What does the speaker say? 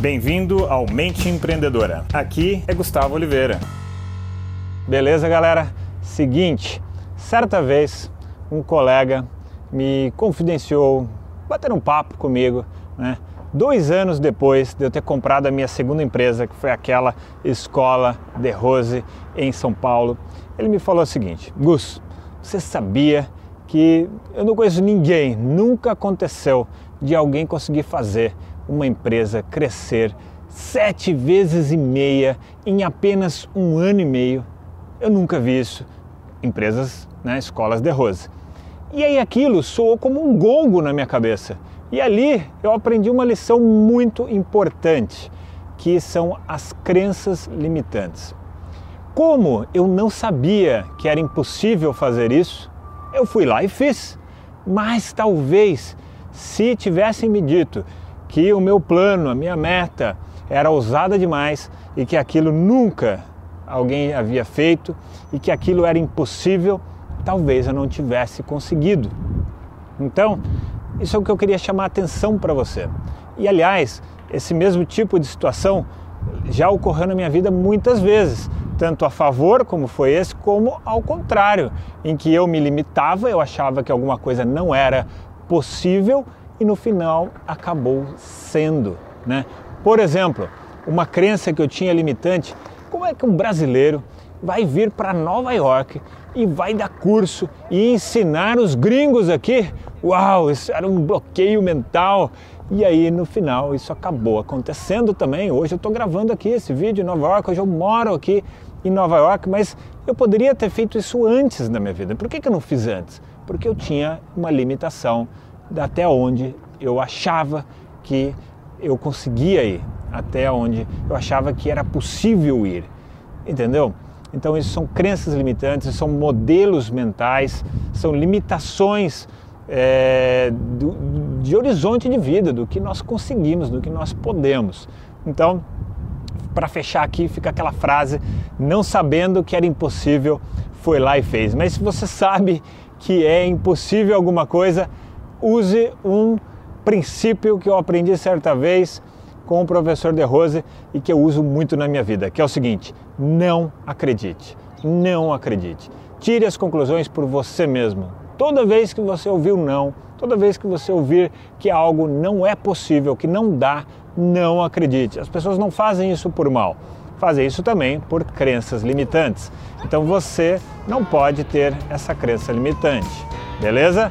Bem-vindo ao Mente Empreendedora. Aqui é Gustavo Oliveira. Beleza, galera? Seguinte, certa vez um colega me confidenciou, bater um papo comigo, né? Dois anos depois de eu ter comprado a minha segunda empresa, que foi aquela Escola de Rose em São Paulo, ele me falou o seguinte: Gus, você sabia que eu não conheço ninguém, nunca aconteceu de alguém conseguir fazer uma empresa crescer sete vezes e meia em apenas um ano e meio. Eu nunca vi isso. Empresas, né, escolas de rose. E aí aquilo soou como um gongo na minha cabeça. E ali eu aprendi uma lição muito importante, que são as crenças limitantes. Como eu não sabia que era impossível fazer isso, eu fui lá e fiz. Mas talvez se tivessem me dito que o meu plano, a minha meta era ousada demais e que aquilo nunca alguém havia feito e que aquilo era impossível, talvez eu não tivesse conseguido. Então, isso é o que eu queria chamar a atenção para você. E aliás, esse mesmo tipo de situação já ocorreu na minha vida muitas vezes, tanto a favor, como foi esse, como ao contrário, em que eu me limitava, eu achava que alguma coisa não era possível e no final acabou sendo. Né? Por exemplo, uma crença que eu tinha limitante: como é que um brasileiro vai vir para Nova York e vai dar curso e ensinar os gringos aqui? Uau, isso era um bloqueio mental. E aí no final isso acabou acontecendo também. Hoje eu estou gravando aqui esse vídeo em Nova York, hoje eu moro aqui em Nova York, mas eu poderia ter feito isso antes da minha vida. Por que, que eu não fiz antes? Porque eu tinha uma limitação até onde eu achava que eu conseguia ir, até onde eu achava que era possível ir, entendeu? Então, isso são crenças limitantes, são modelos mentais, são limitações é, do, de horizonte de vida, do que nós conseguimos, do que nós podemos. Então, para fechar aqui, fica aquela frase: não sabendo que era impossível, foi lá e fez. Mas se você sabe que é impossível alguma coisa, use um princípio que eu aprendi certa vez com o professor De Rose e que eu uso muito na minha vida, que é o seguinte: não acredite, não acredite. Tire as conclusões por você mesmo. Toda vez que você ouvir não, toda vez que você ouvir que algo não é possível, que não dá, não acredite. As pessoas não fazem isso por mal, fazem isso também por crenças limitantes. Então você não pode ter essa crença limitante, beleza?